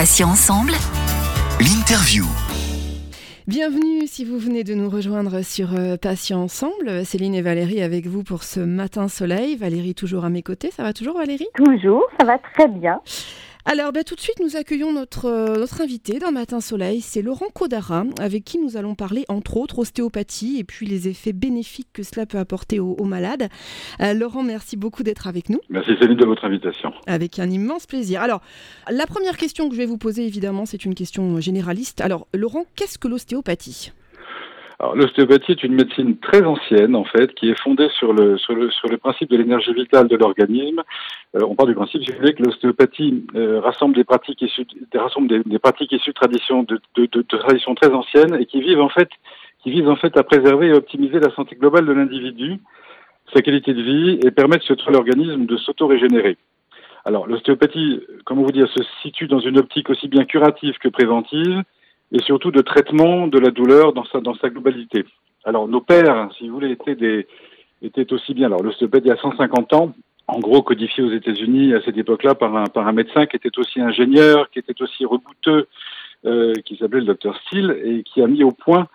Patients ensemble. L'interview. Bienvenue si vous venez de nous rejoindre sur euh, Patients Ensemble. Céline et Valérie avec vous pour ce matin soleil. Valérie toujours à mes côtés. Ça va toujours Valérie? Toujours, ça va très bien. Alors ben, tout de suite, nous accueillons notre, euh, notre invité d'un matin soleil, c'est Laurent Codara, avec qui nous allons parler entre autres ostéopathie et puis les effets bénéfiques que cela peut apporter aux, malades. Euh, Laurent, merci beaucoup d'être avec nous. Merci Céline de votre invitation. Avec un immense plaisir. Alors, la première question que je vais vous poser, évidemment, c'est une question généraliste. Alors, Laurent, qu'est-ce que l'ostéopathie? L'ostéopathie est une médecine très ancienne en fait, qui est fondée sur le sur le sur le principe de l'énergie vitale de l'organisme. Euh, on part du principe, que l'ostéopathie euh, rassemble des pratiques issues rassemble des, pratiques issues de traditions de, de, de, très anciennes et qui vivent en fait qui visent en fait à préserver et optimiser la santé globale de l'individu, sa qualité de vie et permettre surtout à l'organisme de s'auto-régénérer. Alors l'ostéopathie, comment vous dire, se situe dans une optique aussi bien curative que préventive et surtout de traitement de la douleur dans sa, dans sa globalité. Alors nos pères, si vous voulez, étaient, des, étaient aussi bien, alors l'ostéopathie il y a 150 ans, en gros codifié aux États-Unis à cette époque-là par un, par un médecin qui était aussi ingénieur, qui était aussi rebouteux, euh, qui s'appelait le docteur Steele, et qui a mis au point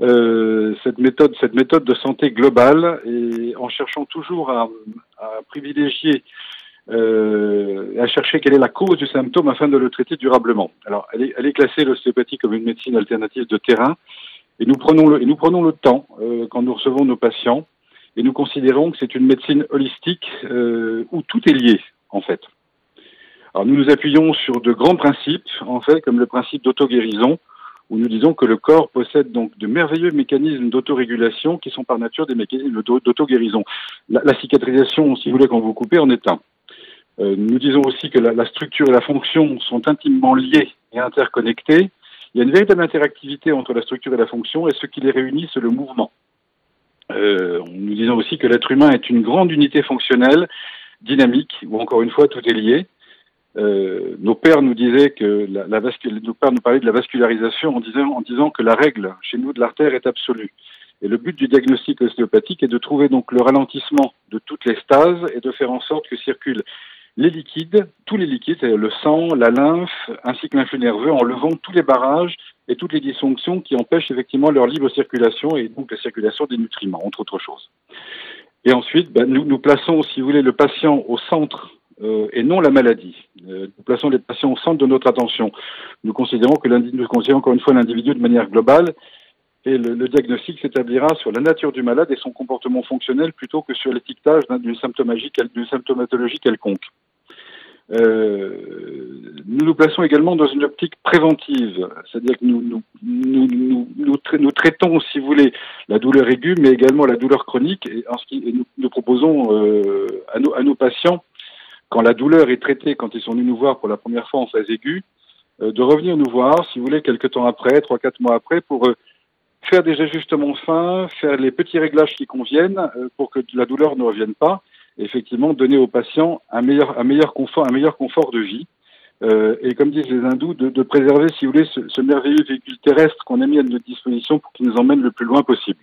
euh, cette méthode, cette méthode de santé globale, et en cherchant toujours à, à privilégier euh, à chercher quelle est la cause du symptôme afin de le traiter durablement. Alors, elle est, elle est classée l'ostéopathie comme une médecine alternative de terrain, et nous prenons le, et nous prenons le temps euh, quand nous recevons nos patients, et nous considérons que c'est une médecine holistique euh, où tout est lié en fait. Alors, nous nous appuyons sur de grands principes, en fait, comme le principe d'auto-guérison, où nous disons que le corps possède donc de merveilleux mécanismes d'autorégulation qui sont par nature des mécanismes d'auto-guérison. La, la, cicatrisation, si vous voulez, quand vous coupez, en est un. Euh, nous disons aussi que la, structure et la fonction sont intimement liées et interconnectées. Il y a une véritable interactivité entre la structure et la fonction, et ce qui les réunit, c'est le mouvement. Euh, nous disons aussi que l'être humain est une grande unité fonctionnelle, dynamique, où encore une fois tout est lié. Euh, nos pères nous disaient que la, la nos pères nous parlaient de la vascularisation en disant, en disant que la règle chez nous de l'artère est absolue. Et le but du diagnostic ostéopathique est de trouver donc le ralentissement de toutes les stases et de faire en sorte que circulent les liquides, tous les liquides, c'est-à-dire le sang, la lymphe, ainsi que l'influx nerveux, en levant tous les barrages et toutes les dysfonctions qui empêchent effectivement leur libre circulation et donc la circulation des nutriments, entre autres choses. Et ensuite, ben, nous, nous plaçons, si vous voulez, le patient au centre euh, et non la maladie. Euh, nous plaçons les patients au centre de notre attention. Nous considérons que nous considérons encore une fois l'individu de manière globale et le, diagnostic s'établira sur la nature du malade et son comportement fonctionnel plutôt que sur l'étiquetage d'une symptomatologie quelconque. Euh, nous nous plaçons également dans une optique préventive, c'est-à-dire que nous nous, nous, nous, nous, tra nous, traitons, si vous voulez, la douleur aiguë, mais également la douleur chronique, et, nous, proposons euh, à, nos, à nos patients, quand la douleur est traitée, quand ils sont venus nous voir pour la première fois en phase aiguë, euh, de revenir nous voir, si vous voulez, quelques temps après, trois, quatre mois après, pour euh, faire des ajustements fins, faire les petits réglages qui conviennent euh, pour que la douleur ne revienne pas, et effectivement donner aux patients un meilleur, un meilleur confort, un meilleur confort de vie. Euh, et comme disent les hindous, de, de préserver, si vous voulez, ce, ce merveilleux véhicule terrestre qu'on a mis à notre disposition pour qu'il nous emmène le plus loin possible.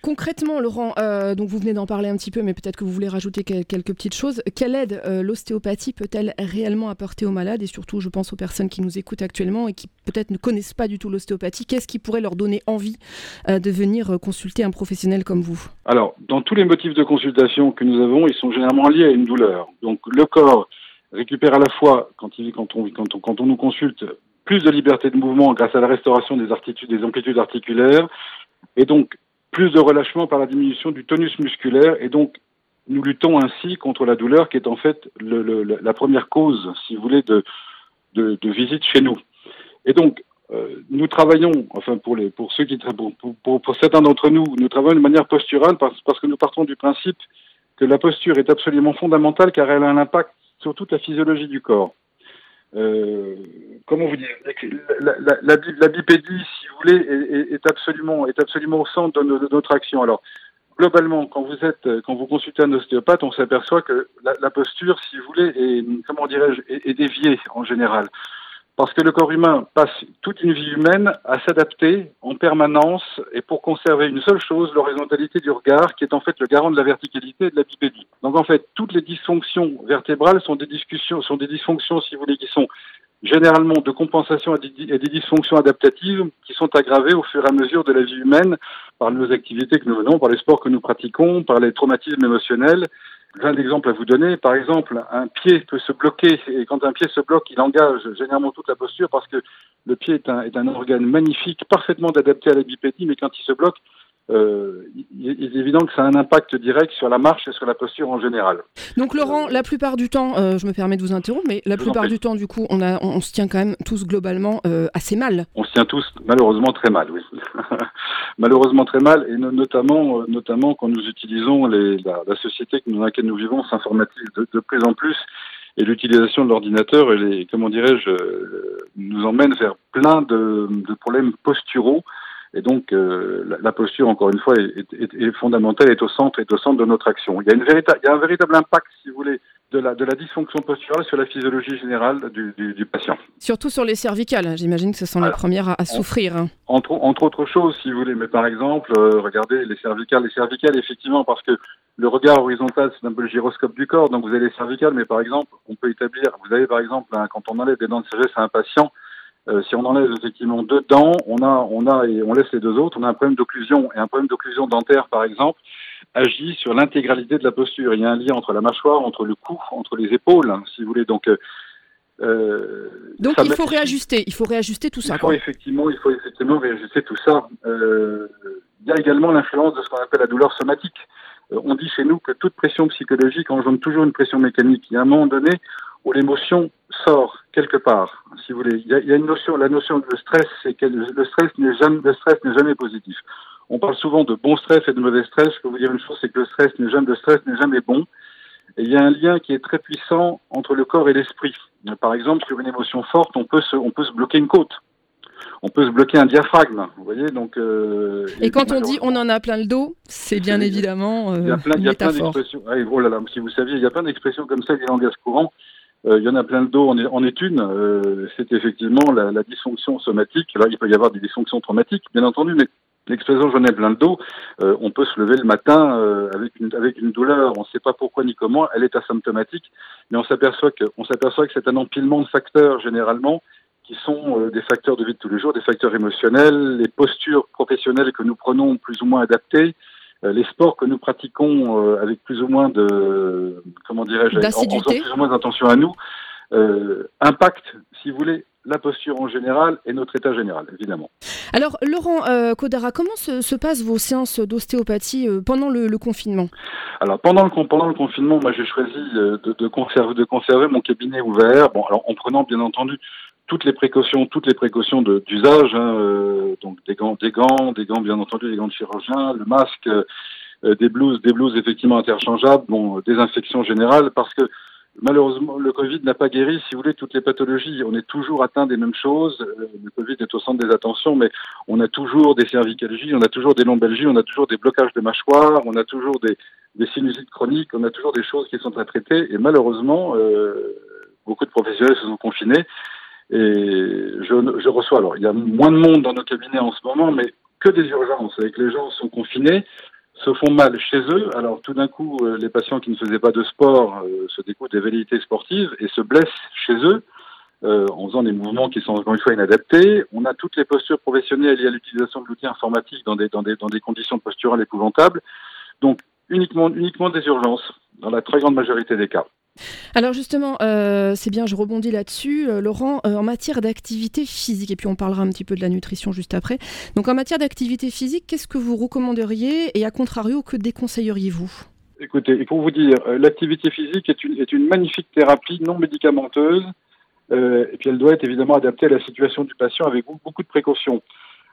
Concrètement, Laurent, euh, donc vous venez d'en parler un petit peu, mais peut-être que vous voulez rajouter quelques petites choses. Quelle aide euh, l'ostéopathie peut-elle réellement apporter aux malades et surtout, je pense aux personnes qui nous écoutent actuellement et qui peut-être ne connaissent pas du tout l'ostéopathie. Qu'est-ce qui pourrait leur donner envie de venir consulter un professionnel comme vous? Alors, dans tous les motifs de consultation que nous avons, ils sont généralement liés à une douleur. Donc, le corps récupère à la fois, quand, il, on, quand, on, quand on nous consulte, plus de liberté de mouvement grâce à la restauration des, des amplitudes articulaires, et donc plus de relâchement par la diminution du tonus musculaire et donc nous luttons ainsi contre la douleur qui est en fait le, le, la première cause, si vous voulez, de, de, de visite chez nous. Et donc, euh, nous travaillons, enfin pour, les, pour ceux qui pour, pour, pour certains d'entre nous, nous travaillons de manière posturale parce, parce que nous partons du principe que la posture est absolument fondamentale car elle a un impact sur toute la physiologie du corps euh, comment vous dire, la, bipédie, si vous voulez, est, absolument, est absolument au centre de, notre action. Alors, globalement, quand vous êtes, quand vous consultez un ostéopathe, on s'aperçoit que la, posture, si vous voulez, est, comment dirais-je, est, déviée en général. Parce que le corps humain passe toute une vie humaine à s'adapter en permanence et pour conserver une seule chose, l'horizontalité du regard, qui est en fait le garant de la verticalité et de la bipédie. Donc en fait, toutes les dysfonctions vertébrales sont des discussions, des dysfonctions, si vous voulez, qui sont généralement de compensation à des, dysfonctions adaptatives qui sont aggravées au fur et à mesure de la vie humaine par nos activités que nous menons, par les sports que nous pratiquons, par les traumatismes émotionnels. J'ai un exemple à vous donner. Par exemple, un pied peut se bloquer et quand un pied se bloque, il engage généralement toute la posture parce que le pied est un, est un organe magnifique, parfaitement adapté à la bipédie, mais quand il se bloque, euh, il est évident que ça a un impact direct sur la marche et sur la posture en général. Donc Laurent, la plupart du temps, euh, je me permets de vous interrompre, mais la plupart du temps, du coup, on, a, on, se tient quand même tous globalement euh, assez mal. On se tient tous malheureusement très mal, oui. malheureusement très mal, et notamment, notamment quand nous utilisons les, la, société dans laquelle nous vivons s'informatise de, de, plus en plus, et l'utilisation de l'ordinateur, comment dirais-je, nous emmène vers plein de, de problèmes posturaux et donc, euh, la, posture, encore une fois, est, est, est, fondamentale, est au centre, est au centre de notre action. Il y a, une véritable, il y a un véritable impact, si vous voulez, de la, de la dysfonction posturale sur la physiologie générale du, du, du patient. Surtout sur les cervicales, hein. j'imagine que ce sont les premières à, souffrir. Hein. Entre, entre autres choses, si vous voulez, mais par exemple, euh, regardez les cervicales. Les cervicales, effectivement, parce que le regard horizontal, c'est un peu le gyroscope du corps, donc vous avez les cervicales, mais par exemple, on peut établir, vous avez par exemple, quand on enlève des dents de sagesse à un patient, euh, si on enlève effectivement deux dents, on a, on a et on laisse les deux autres, on a un problème d'occlusion et un problème d'occlusion dentaire, par exemple, agit sur l'intégralité de la posture. Il y a un lien entre la mâchoire, entre le cou, entre les épaules, hein, si vous voulez. Donc, euh, euh donc il faut réajuster, il faut réajuster tout ça. Il faut effectivement, il faut effectivement réajuster tout ça. Euh, il y a également l'influence de ce qu'on appelle la douleur somatique. Euh, on dit chez nous que toute pression psychologique engendre toujours une pression mécanique. Il y a un moment donné où l'émotion sort quelque part, si vous voulez. Il y a, il y a une notion, la notion de stress, c'est que le stress n'est jamais, le stress n'est jamais positif. On parle souvent de bon stress et de mauvais stress. Je peux vous dire une chose, c'est que le stress n'est jamais, le stress n'est jamais bon. Et il y a un lien qui est très puissant entre le corps et l'esprit. Par exemple, sur une émotion forte, on peut se, on peut se bloquer une côte. On peut se bloquer un diaphragme, vous voyez. Donc. Euh, et, quand on dit on en a plein le dos, c'est bien évidemment. Euh, il y a plein, il y a plein d'expressions. oh là là, si vous saviez, il y a plein d'expressions comme ça des langages courants. Euh, il y en a plein le dos en est, en est une. Euh, c'est effectivement la, la, dysfonction somatique. Là, il peut y avoir des dysfonctions traumatiques, bien entendu, mais l'expression j'en ai plein le dos, euh, on peut se lever le matin avec, une, avec une douleur, on ne sait pas pourquoi ni comment, elle est asymptomatique, mais on s'aperçoit que, on s'aperçoit que c'est un empilement de facteurs généralement qui sont des facteurs de vie de tous les jours, des facteurs émotionnels, les postures professionnelles que nous prenons plus ou moins adaptées, euh, les sports que nous pratiquons euh, avec plus ou moins de, comment dirais-je, en, plus ou moins attention à nous, euh, impactent, si vous voulez, la posture en général et notre état général, évidemment. Alors, Laurent euh, Kodara, comment se, passent vos séances d'ostéopathie pendant le, confinement? Alors, pendant le, pendant le confinement, moi, j'ai choisi de, de, conserver, de conserver mon cabinet ouvert, bon, alors en prenant bien entendu toutes les précautions, toutes les précautions d'usage, hein, euh, donc des gants, des gants, des gants bien entendu, des gants de chirurgien, le masque, euh, des blouses, des blouses effectivement interchangeables, bon, désinfection générale, parce que malheureusement le Covid n'a pas guéri, si vous voulez, toutes les pathologies. On est toujours atteint des mêmes choses. Euh, le Covid est au centre des attentions, mais on a toujours des cervicalgies, on a toujours des lombalgies, on a toujours des blocages de mâchoire, on a toujours des, des sinusites chroniques, on a toujours des choses qui sont à traiter. Et malheureusement, euh, beaucoup de professionnels se sont confinés. Et je, je, reçois, alors il y a moins de monde dans nos cabinets en ce moment, mais que des urgences, avec les gens sont confinés, se font mal chez eux. Alors tout d'un coup, euh, les patients qui ne faisaient pas de sport euh, se découvrent des velléités sportives et se blessent chez eux euh, en faisant des mouvements qui sont encore une fois inadaptés. On a toutes les postures professionnelles liées à l'utilisation de l'outil informatique dans des, dans, des, dans des conditions posturales épouvantables. Donc uniquement, uniquement des urgences, dans la très grande majorité des cas. Alors justement, euh, c'est bien, je rebondis là-dessus, euh, Laurent, euh, en matière d'activité physique, et puis on parlera un petit peu de la nutrition juste après. Donc en matière d'activité physique, qu'est-ce que vous recommanderiez et à contrario, que déconseilleriez-vous? Écoutez, faut vous dire, l'activité physique est une, magnifique thérapie non médicamenteuse, et puis elle doit être évidemment adaptée à la situation du patient avec beaucoup de précautions.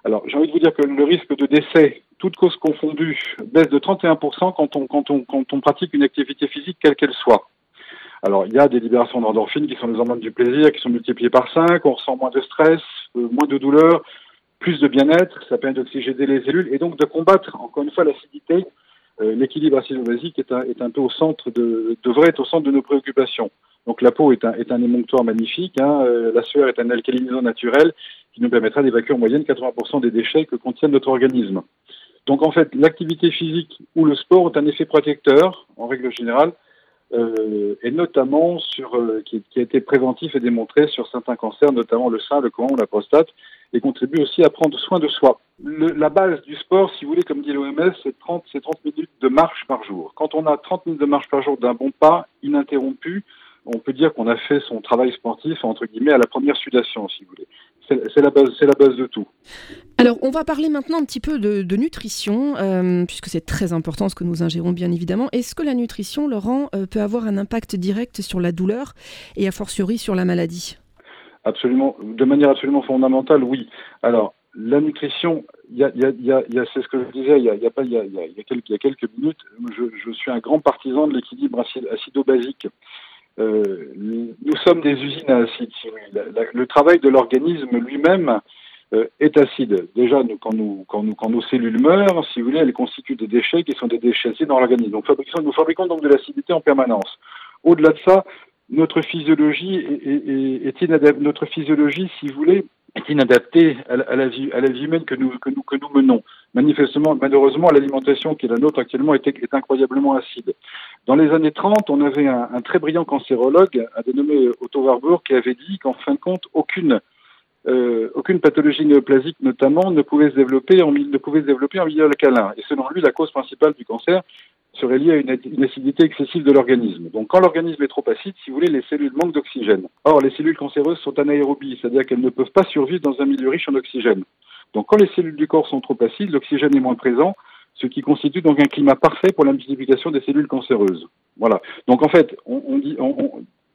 Alors, j'ai envie de vous dire que le risque de décès, toute cause confondue, baisse de 31% quand on, quand on, quand on pratique une activité physique, quelle qu'elle soit. Alors, il y a des libérations d'endorphines qui sont les hormones du plaisir, qui sont multipliées par 5, on ressent moins de stress, euh, moins de douleur, plus de bien-être, ça permet d'oxygéner les cellules et donc de combattre, encore une fois, l'acidité. Euh, l'équilibre acide-basique est un, est un peu au centre de, devrait être au centre de nos préoccupations. Donc la peau est un, est un émonctoire magnifique, hein, euh, la sueur est un alcalinisant naturel qui nous permettra d'évacuer en moyenne 80% des déchets que contient notre organisme. Donc en fait, l'activité physique ou le sport ont un effet protecteur, en règle générale, et notamment sur qui, qui, a été préventif et démontré sur certains cancers, notamment le sein, le côlon, la prostate, et contribue aussi à prendre soin de soi. Le, la base du sport, si vous voulez, comme dit l'OMS, c'est 30, 30 minutes de marche par jour. Quand on a 30 minutes de marche par jour d'un bon pas, ininterrompu, on peut dire qu'on a fait son travail sportif, entre guillemets, à la première sudation, si vous voulez. C'est la, base, la base de tout. Alors, on va parler maintenant un petit peu de, de nutrition, euh, puisque c'est très important ce que nous ingérons, bien évidemment. Est-ce que la nutrition, Laurent, euh, peut avoir un impact direct sur la douleur et a fortiori sur la maladie Absolument, de manière absolument fondamentale, oui. Alors, la nutrition, il y a, y a, y a c'est ce que je disais il y a, y quelques, y a quelques minutes. Je, je suis un grand partisan de l'équilibre acido-basique. Euh, nous sommes des usines à acide. le travail de l'organisme lui-même euh, est acide. Déjà, quand, nos cellules meurent, si vous voulez, elles constituent des déchets qui sont des déchets acides dans l'organisme. Donc, nous fabriquons donc de l'acidité en permanence. Au-delà de ça, notre physiologie est, est Notre physiologie, si vous voulez, est inadaptée à la, vie, humaine que nous, menons. Manifestement, malheureusement, l'alimentation qui est la nôtre actuellement est, incroyablement acide. Dans les années 30, on avait un, très brillant cancérologue, un dénommé Otto Warburg, qui avait dit qu'en fin de compte, aucune euh, pathologie néoplasique notamment ne pouvait se développer en, ne pouvait se développer en milieu alcalin. Et selon lui, la cause principale du cancer serait liée à une, une acidité excessive de l'organisme. Donc quand l'organisme est trop acide, si vous voulez, les cellules manquent d'oxygène. Or, les cellules cancéreuses sont anaérobies, c'est-à-dire qu'elles ne peuvent pas survivre dans un milieu riche en oxygène. Donc quand les cellules du corps sont trop acides, l'oxygène est moins présent, ce qui constitue donc un climat parfait pour la multiplication des cellules cancéreuses. Voilà. Donc en fait, on, dit,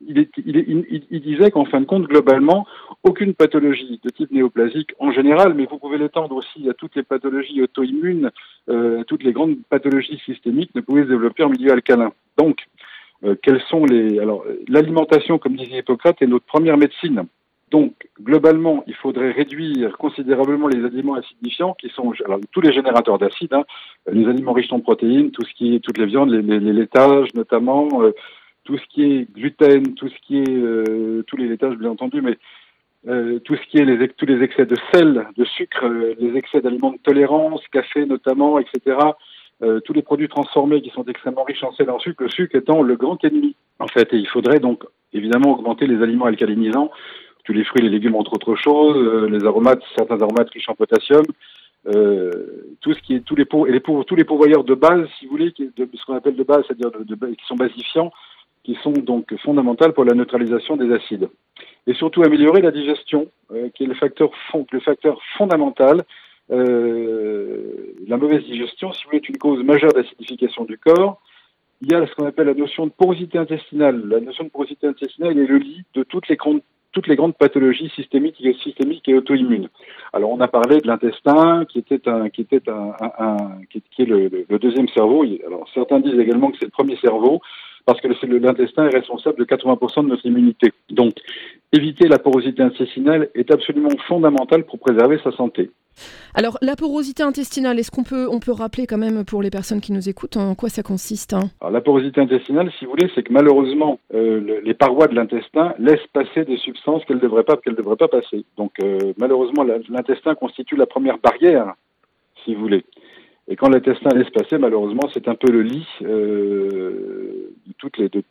il, disait qu'en fin de compte, globalement, aucune pathologie de type néoplasique en général, mais vous pouvez l'étendre aussi à toutes les pathologies auto-immunes, euh, toutes les grandes pathologies systémiques ne pouvaient se développer en milieu alcalin. Donc, euh, sont les alors l'alimentation, comme disait Hippocrate, est notre première médecine. Donc, globalement, il faudrait réduire considérablement les aliments acidifiants, qui sont tous les générateurs d'acide, hein, les aliments riches en protéines, tout ce qui est toutes les viandes, les, laitages notamment. Euh, tout ce qui est gluten, tout ce qui est euh, tous les laitages bien entendu, mais euh, tout ce qui est tous les excès de sel, de sucre, les excès d'aliments de tolérance, café notamment, etc. Tous les produits transformés qui sont extrêmement riches en sel et en sucre, le sucre étant le grand ennemi en fait. Et il faudrait donc évidemment augmenter les aliments alcalinisants, tous les fruits, les légumes entre autres choses, euh, les aromates, certains aromates riches en potassium. Euh, tout ce qui est tous les et les tous les pourvoyeurs de base, si vous voulez, de, ce qu'on appelle de base, c'est-à-dire de, de, qui sont basifiants, qui sont donc fondamentales pour la neutralisation des acides. Et surtout améliorer la digestion, euh, qui est le facteur, fond, le facteur fondamental. Euh, la mauvaise digestion, si vous voulez, est une cause majeure d'acidification du corps. Il y a ce qu'on appelle la notion de porosité intestinale. La notion de porosité intestinale est le lit de toutes les toutes les grandes pathologies systémiques, systémiques et auto-immunes. Alors on a parlé de l'intestin, qui était un, qui était un, un, qui, est le, le, deuxième cerveau. Alors certains disent également que c'est le premier cerveau parce que l'intestin est responsable de 80% de notre immunité. Donc, éviter la porosité intestinale est absolument fondamental pour préserver sa santé. Alors, la porosité intestinale, est-ce qu'on peut, on peut rappeler quand même pour les personnes qui nous écoutent en quoi ça consiste hein? La porosité intestinale, si vous voulez, c'est que malheureusement, euh, le, les parois de l'intestin laissent passer des substances qu'elles ne devraient pas, devraient pas passer. Donc, euh, malheureusement, l'intestin constitue la première barrière, si vous voulez. Et quand l'intestin laisse passer, malheureusement, c'est un peu le lit euh, de toutes les, de,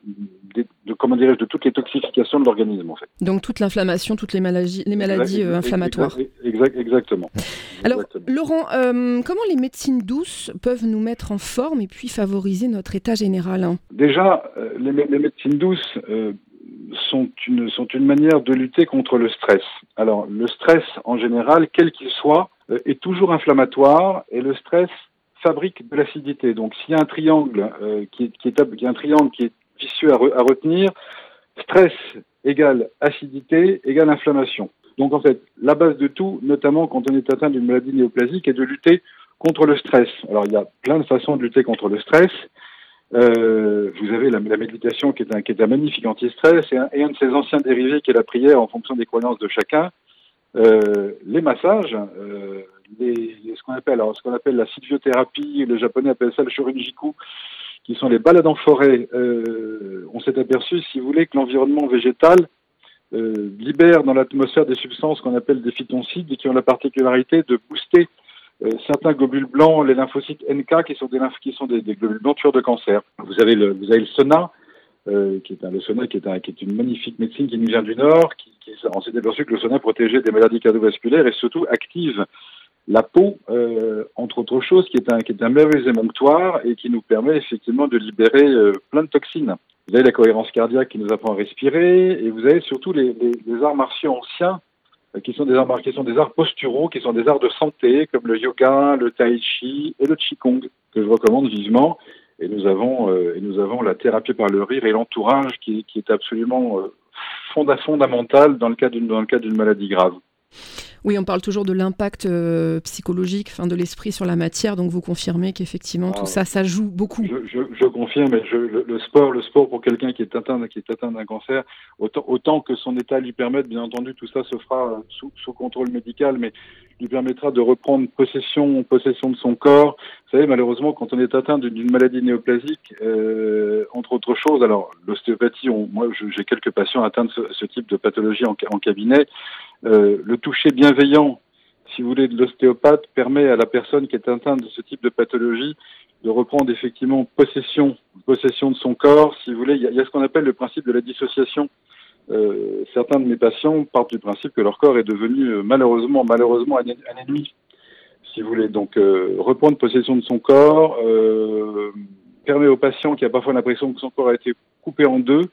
de, de comment dirais-je, de toutes les toxifications de l'organisme, en fait. Donc toute l'inflammation, toutes les maladies, les maladies euh, inflammatoires. Exact, exactement. Alors, exactement. Laurent, euh, comment les médecines douces peuvent nous mettre en forme et puis favoriser notre état général hein? Déjà, les, les, médecines douces sont une, sont une manière de lutter contre le stress. Alors, le stress, en général, quel qu'il soit, euh, est toujours inflammatoire et le stress fabrique de l'acidité. Donc, s'il y a un triangle euh, qui, est, qui, un triangle qui est vicieux à, à retenir, stress égale acidité égale inflammation. Donc, en fait, la base de tout, notamment quand on est atteint d'une maladie néoplasique, est de lutter contre le stress. Alors, il y a plein de façons de lutter contre le stress. Euh, vous avez la, méditation qui est un, qui est un magnifique anti-stress et un, de ses anciens dérivés qui est la prière en fonction des croyances de chacun. Euh, les massages, euh, ce qu'on appelle, alors, ce qu'on appelle la sylviothérapie, les japonais appellent ça le shorinjiku, qui sont les balades en forêt. On s'est aperçu, si vous voulez, que l'environnement végétal libère dans l'atmosphère des substances qu'on appelle des phytoncides et qui ont la particularité de booster certains globules blancs, les lymphocytes NK, qui sont des, qui sont des, globules blancs tueurs de cancer. Vous avez le, vous avez le euh, qui est sauna qui est, une magnifique médecine qui nous vient du Nord, qui, on s'est aperçu que le sauna protégeait des maladies cardiovasculaires et surtout active la peau, euh, entre autres choses, qui est un, qui est merveilleux émonctoire et qui nous permet effectivement de libérer euh, plein de toxines. Vous avez la cohérence cardiaque qui nous apprend à respirer et vous avez surtout les, arts martiaux anciens euh, qui sont des sont des arts posturaux, qui sont des arts de santé comme le yoga, le tai chi et le qigong que je recommande vivement et nous avons, euh, et nous avons la thérapie par le rire et l'entourage qui, qui, est absolument euh, fonda fondamental dans le cas d'une maladie grave. Oui, on parle toujours de l'impact euh, psychologique, enfin de l'esprit sur la matière. Donc vous confirmez qu'effectivement ah, tout ça, ça joue beaucoup. Je, je, je confirme. Je, le, le, sport, le sport pour quelqu'un qui est atteint, qui est atteint d'un cancer, autant, autant, que son état lui permette, bien entendu, tout ça se fera sous, sous contrôle médical, mais lui permettra de reprendre possession, possession de son corps. Vous savez, malheureusement, quand on est atteint d'une maladie néoplasique, euh, entre autres choses, alors l'ostéopathie, moi j'ai quelques patients atteints de ce, type de pathologie en, cabinet. Euh, le toucher bienveillant, si vous voulez, de l'ostéopathe permet à la personne qui est atteinte de ce type de pathologie de reprendre effectivement possession, possession de son corps. Si vous voulez, il y a ce qu'on appelle le principe de la dissociation. Euh, certains de mes patients partent du principe que leur corps est devenu euh, malheureusement, malheureusement un, ennemi, si vous voulez. Donc, euh, reprendre possession de son corps permet au patient qui a parfois l'impression que son corps a été coupé en deux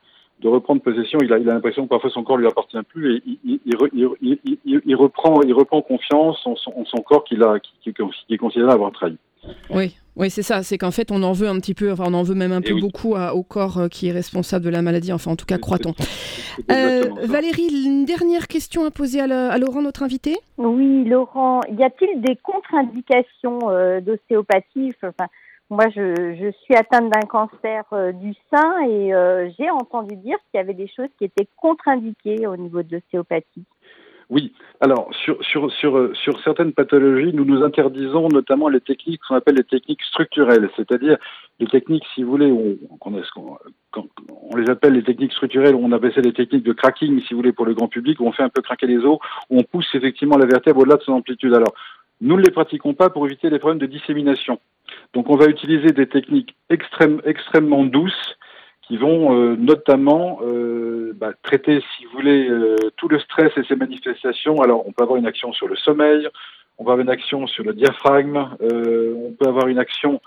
de reprendre possession. Il a, il a l'impression que parfois son corps lui appartient plus et il, reprend, il reprend confiance en son, corps qu'il a, qui est considéré avoir trahi. Oui, oui, c'est ça. C'est qu'en fait, on en veut un petit peu, enfin, on en veut même un peu oui. beaucoup à, au corps euh, qui est responsable de la maladie. Enfin, en tout cas, croit-on. Euh, Valérie, une dernière question à poser à, la, à, Laurent, notre invité. Oui, Laurent, y a-t-il des contre-indications euh, d'ostéopathie? Enfin, moi, je, je, suis atteinte d'un cancer euh, du sein et euh, j'ai entendu dire qu'il y avait des choses qui étaient contre-indiquées au niveau de l'ostéopathie. Oui. Alors, sur, sur, sur, sur certaines pathologies, nous nous interdisons notamment les techniques qu'on appelle les techniques structurelles, c'est-à-dire les techniques, si vous voulez, on, on, on, on, les appelle les techniques structurelles, on appelle ça les techniques de cracking, si vous voulez, pour le grand public, où on fait un peu craquer les os, où on pousse effectivement la vertèbre au-delà de son amplitude. Alors, nous ne les pratiquons pas pour éviter les problèmes de dissémination. Donc on va utiliser des techniques extrême, extrêmement douces qui vont euh, notamment euh, bah, traiter, si vous voulez, euh, tout le stress et ses manifestations. Alors on peut avoir une action sur le sommeil, on peut avoir une action sur le diaphragme, euh, on peut avoir une action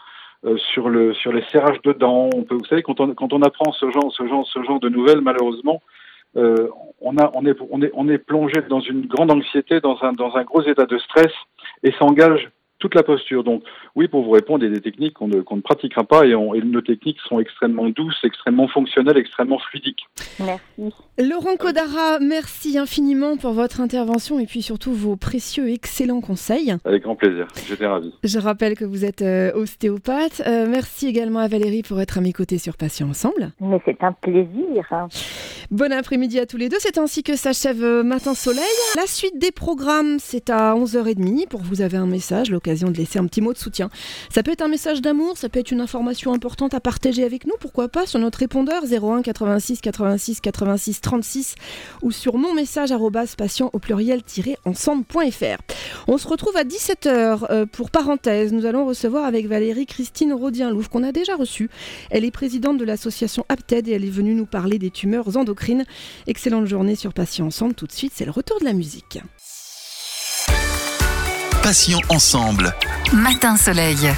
euh, sur le sur les serrages de dents. On peut, vous savez, quand on quand on apprend ce genre ce genre ce genre de nouvelles, malheureusement, euh, on, a, on, est, on, est, on est plongé dans une grande anxiété, dans un, dans un gros état de stress, et ça engage toute la posture. Donc oui, pour vous répondre, il y a des techniques qu'on ne, qu ne, pratiquera pas et, on, et, nos techniques sont extrêmement douces, extrêmement fonctionnelles, extrêmement fluidiques. Merci. Laurent Codara, merci infiniment pour votre intervention et puis surtout vos précieux et excellents conseils. Avec grand plaisir, j'étais ravi. Je rappelle que vous êtes euh, ostéopathe. Euh, merci également à Valérie pour être à mes côtés sur Patient Ensemble. Mais c'est un plaisir. Bon après-midi à tous les deux. C'est ainsi que s'achève euh, Matin Soleil. La suite des programmes, c'est à 11h30. Pour vous avez un message, l'occasion de laisser un petit mot de soutien. Ça peut être un message d'amour, ça peut être une information importante à partager avec nous, pourquoi pas, sur notre répondeur 01 86 86 86 36 ou sur mon message patient au pluriel-ensemble.fr. On se retrouve à 17h euh, pour parenthèse. Nous allons recevoir avec Valérie Christine Rodien-Louvre qu'on a déjà reçue. Elle est présidente de l'association APTED et elle est venue nous parler des tumeurs endocrines. Excellente journée sur Patient Ensemble. Tout de suite, c'est le retour de la musique. Passion ensemble. Matin Soleil.